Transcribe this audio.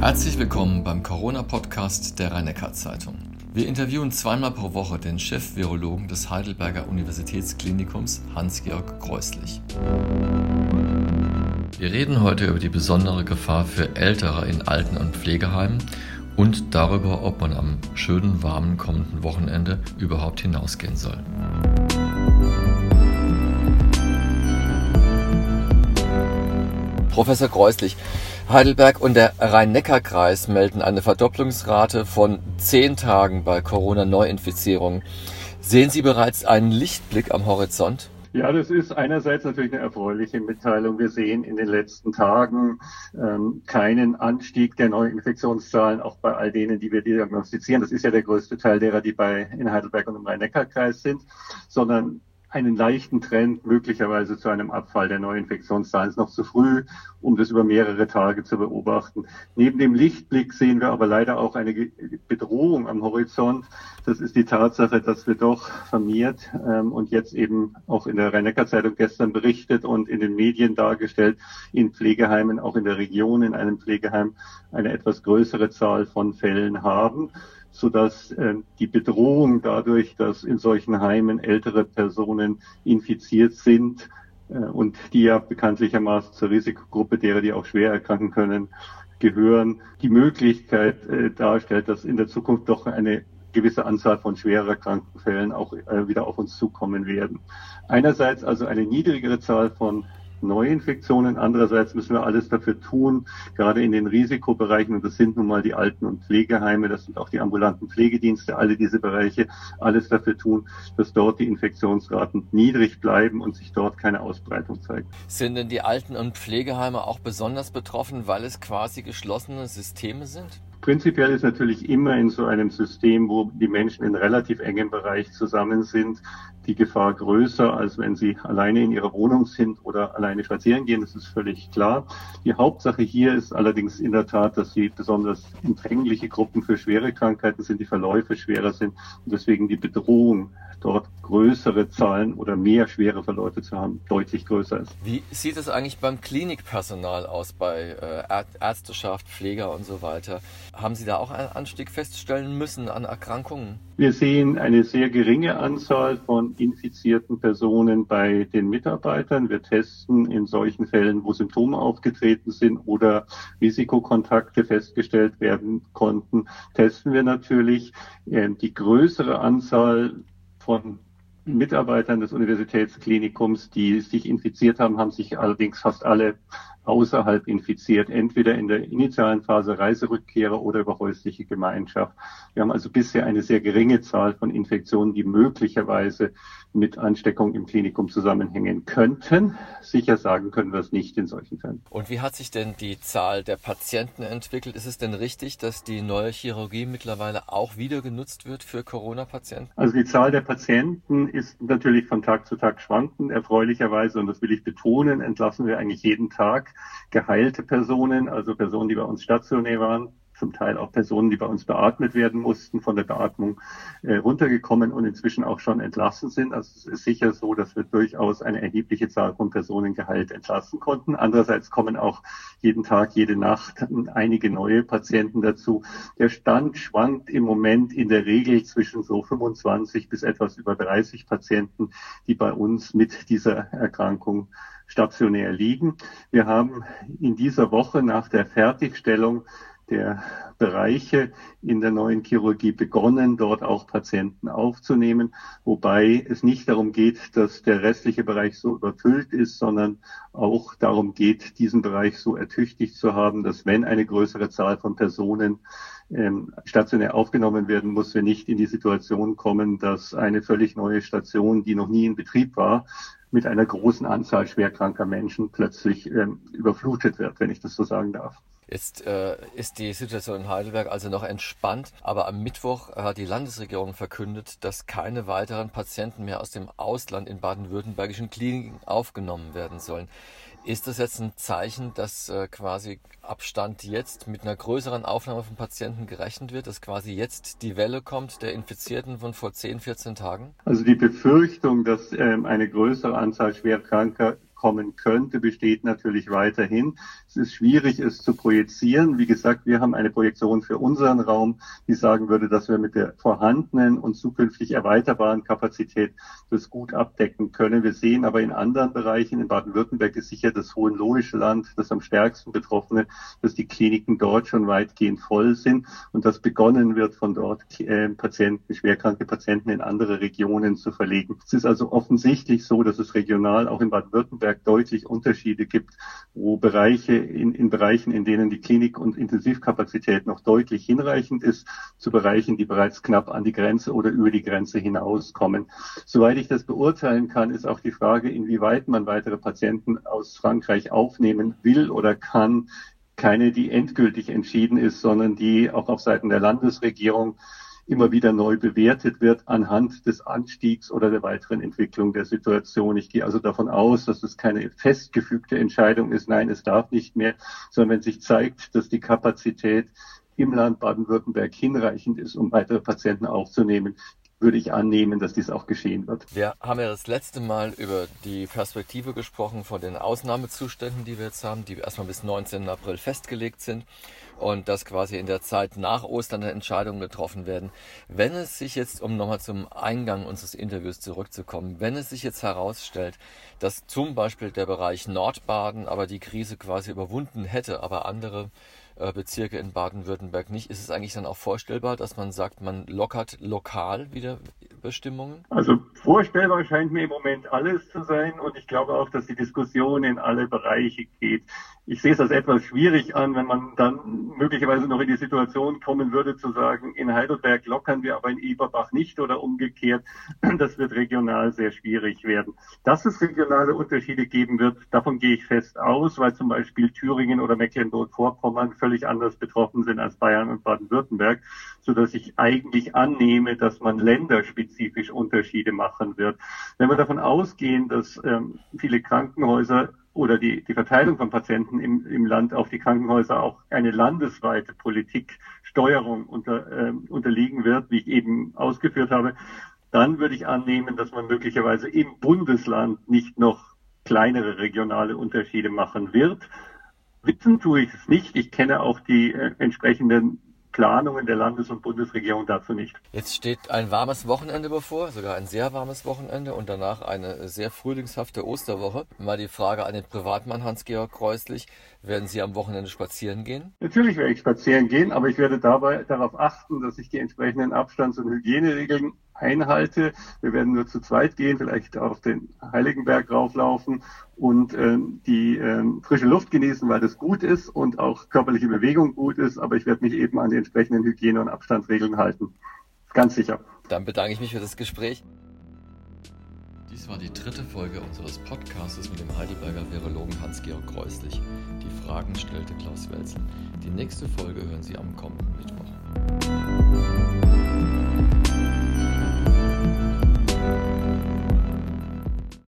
Herzlich willkommen beim Corona-Podcast der rhein zeitung Wir interviewen zweimal pro Woche den Chef-Virologen des Heidelberger Universitätsklinikums Hans-Georg Kreuslich. Wir reden heute über die besondere Gefahr für Ältere in Alten- und Pflegeheimen und darüber, ob man am schönen, warmen kommenden Wochenende überhaupt hinausgehen soll. Professor Kreuslich, Heidelberg und der Rhein-Neckar-Kreis melden eine Verdopplungsrate von zehn Tagen bei Corona-Neuinfizierungen. Sehen Sie bereits einen Lichtblick am Horizont? Ja, das ist einerseits natürlich eine erfreuliche Mitteilung. Wir sehen in den letzten Tagen ähm, keinen Anstieg der Neuinfektionszahlen, auch bei all denen, die wir diagnostizieren. Das ist ja der größte Teil derer, die bei in Heidelberg und im Rhein-Neckar-Kreis sind, sondern einen leichten Trend möglicherweise zu einem Abfall der Neuinfektionszahlen. Es ist noch zu früh, um das über mehrere Tage zu beobachten. Neben dem Lichtblick sehen wir aber leider auch eine Bedrohung am Horizont. Das ist die Tatsache, dass wir doch vermehrt ähm, und jetzt eben auch in der Rhein-Neckar-Zeitung gestern berichtet und in den Medien dargestellt, in Pflegeheimen, auch in der Region, in einem Pflegeheim eine etwas größere Zahl von Fällen haben sodass äh, die Bedrohung dadurch, dass in solchen Heimen ältere Personen infiziert sind äh, und die ja bekanntlichermaßen zur Risikogruppe derer, die auch schwer erkranken können, gehören, die Möglichkeit äh, darstellt, dass in der Zukunft doch eine gewisse Anzahl von schwerer Krankenfällen auch äh, wieder auf uns zukommen werden. Einerseits also eine niedrigere Zahl von Neuinfektionen. Andererseits müssen wir alles dafür tun, gerade in den Risikobereichen, und das sind nun mal die Alten- und Pflegeheime, das sind auch die ambulanten Pflegedienste, alle diese Bereiche, alles dafür tun, dass dort die Infektionsraten niedrig bleiben und sich dort keine Ausbreitung zeigt. Sind denn die Alten- und Pflegeheime auch besonders betroffen, weil es quasi geschlossene Systeme sind? Prinzipiell ist natürlich immer in so einem System, wo die Menschen in relativ engem Bereich zusammen sind, die Gefahr größer, als wenn sie alleine in ihrer Wohnung sind oder alleine spazieren gehen. Das ist völlig klar. Die Hauptsache hier ist allerdings in der Tat, dass sie besonders empfängliche Gruppen für schwere Krankheiten sind, die Verläufe schwerer sind und deswegen die Bedrohung dort größere Zahlen oder mehr schwere Verläufe zu haben, deutlich größer ist. Wie sieht es eigentlich beim Klinikpersonal aus, bei äh, Ärzteschaft, Pfleger und so weiter? Haben Sie da auch einen Anstieg feststellen müssen an Erkrankungen? Wir sehen eine sehr geringe Anzahl von infizierten Personen bei den Mitarbeitern. Wir testen in solchen Fällen, wo Symptome aufgetreten sind oder Risikokontakte festgestellt werden konnten, testen wir natürlich. Ähm, die größere Anzahl von Mitarbeitern des Universitätsklinikums, die sich infiziert haben, haben sich allerdings fast alle außerhalb infiziert, entweder in der initialen Phase Reiserückkehrer oder über häusliche Gemeinschaft. Wir haben also bisher eine sehr geringe Zahl von Infektionen, die möglicherweise mit Ansteckung im Klinikum zusammenhängen könnten. Sicher sagen können wir es nicht in solchen Fällen. Und wie hat sich denn die Zahl der Patienten entwickelt? Ist es denn richtig, dass die neue Chirurgie mittlerweile auch wieder genutzt wird für Corona-Patienten? Also die Zahl der Patienten ist natürlich von Tag zu Tag schwankend. Erfreulicherweise, und das will ich betonen, entlassen wir eigentlich jeden Tag geheilte Personen, also Personen, die bei uns stationär waren, zum Teil auch Personen, die bei uns beatmet werden mussten, von der Beatmung äh, runtergekommen und inzwischen auch schon entlassen sind. Also es ist sicher so, dass wir durchaus eine erhebliche Zahl von Personen geheilt entlassen konnten. Andererseits kommen auch jeden Tag, jede Nacht einige neue Patienten dazu. Der Stand schwankt im Moment in der Regel zwischen so 25 bis etwas über 30 Patienten, die bei uns mit dieser Erkrankung stationär liegen. Wir haben in dieser Woche nach der Fertigstellung der Bereiche in der neuen Chirurgie begonnen, dort auch Patienten aufzunehmen, wobei es nicht darum geht, dass der restliche Bereich so überfüllt ist, sondern auch darum geht, diesen Bereich so ertüchtigt zu haben, dass wenn eine größere Zahl von Personen ähm, stationär aufgenommen werden muss, wir nicht in die Situation kommen, dass eine völlig neue Station, die noch nie in Betrieb war, mit einer großen Anzahl schwerkranker Menschen plötzlich ähm, überflutet wird, wenn ich das so sagen darf. Jetzt äh, ist die Situation in Heidelberg also noch entspannt, aber am Mittwoch hat die Landesregierung verkündet, dass keine weiteren Patienten mehr aus dem Ausland in baden-württembergischen Kliniken aufgenommen werden sollen. Ist das jetzt ein Zeichen, dass äh, quasi Abstand jetzt mit einer größeren Aufnahme von Patienten gerechnet wird, dass quasi jetzt die Welle kommt der Infizierten von vor 10, 14 Tagen? Also die Befürchtung, dass ähm, eine größere Anzahl schwerkranker kommen könnte, besteht natürlich weiterhin. Es ist schwierig, es zu projizieren. Wie gesagt, wir haben eine Projektion für unseren Raum, die sagen würde, dass wir mit der vorhandenen und zukünftig erweiterbaren Kapazität das gut abdecken können. Wir sehen aber in anderen Bereichen, in Baden-Württemberg ist sicher das hohenlohische Land, das am stärksten betroffene, dass die Kliniken dort schon weitgehend voll sind und dass begonnen wird, von dort äh, Patienten, schwerkranke Patienten in andere Regionen zu verlegen. Es ist also offensichtlich so, dass es regional auch in Baden-Württemberg deutlich Unterschiede gibt, wo Bereiche in, in Bereichen, in denen die Klinik- und Intensivkapazität noch deutlich hinreichend ist, zu Bereichen, die bereits knapp an die Grenze oder über die Grenze hinauskommen. Soweit ich das beurteilen kann, ist auch die Frage, inwieweit man weitere Patienten aus Frankreich aufnehmen will oder kann, keine, die endgültig entschieden ist, sondern die auch auf Seiten der Landesregierung immer wieder neu bewertet wird anhand des Anstiegs oder der weiteren Entwicklung der Situation. Ich gehe also davon aus, dass es keine festgefügte Entscheidung ist. Nein, es darf nicht mehr, sondern wenn sich zeigt, dass die Kapazität im Land Baden-Württemberg hinreichend ist, um weitere Patienten aufzunehmen, würde ich annehmen, dass dies auch geschehen wird. Wir haben ja das letzte Mal über die Perspektive gesprochen von den Ausnahmezuständen, die wir jetzt haben, die erstmal bis 19. April festgelegt sind und dass quasi in der Zeit nach Ostern Entscheidungen getroffen werden. Wenn es sich jetzt, um nochmal zum Eingang unseres Interviews zurückzukommen, wenn es sich jetzt herausstellt, dass zum Beispiel der Bereich Nordbaden aber die Krise quasi überwunden hätte, aber andere Bezirke in Baden-Württemberg nicht. Ist es eigentlich dann auch vorstellbar, dass man sagt, man lockert lokal wieder Bestimmungen? Also vorstellbar scheint mir im Moment alles zu sein und ich glaube auch, dass die Diskussion in alle Bereiche geht. Ich sehe es als etwas schwierig an, wenn man dann möglicherweise noch in die Situation kommen würde zu sagen, in Heidelberg lockern wir aber in Eberbach nicht oder umgekehrt. Das wird regional sehr schwierig werden. Dass es regionale Unterschiede geben wird, davon gehe ich fest aus, weil zum Beispiel Thüringen oder Mecklenburg-Vorpommern völlig anders betroffen sind als Bayern und Baden-Württemberg, so dass ich eigentlich annehme, dass man länderspezifisch Unterschiede machen wird. Wenn wir davon ausgehen, dass ähm, viele Krankenhäuser oder die, die Verteilung von Patienten im, im Land auf die Krankenhäuser auch eine landesweite Politiksteuerung unter, äh, unterliegen wird, wie ich eben ausgeführt habe, dann würde ich annehmen, dass man möglicherweise im Bundesland nicht noch kleinere regionale Unterschiede machen wird. Wissen tue ich es nicht. Ich kenne auch die äh, entsprechenden Planungen der Landes- und Bundesregierung dazu nicht. Jetzt steht ein warmes Wochenende bevor, sogar ein sehr warmes Wochenende und danach eine sehr frühlingshafte Osterwoche. Mal die Frage an den Privatmann Hans-Georg Kreuslich. Werden Sie am Wochenende spazieren gehen? Natürlich werde ich spazieren gehen, aber ich werde dabei darauf achten, dass ich die entsprechenden Abstands- und Hygieneregeln einhalte. Wir werden nur zu zweit gehen, vielleicht auf den Heiligenberg rauflaufen und ähm, die ähm, frische Luft genießen, weil das gut ist und auch körperliche Bewegung gut ist. Aber ich werde mich eben an die entsprechenden Hygiene- und Abstandsregeln halten. Ganz sicher. Dann bedanke ich mich für das Gespräch. Dies war die dritte Folge unseres Podcasts mit dem Heidelberger Virologen Hans-Georg Kreuslich. Die Fragen stellte Klaus Welzel. Die nächste Folge hören Sie am kommenden Mittwoch.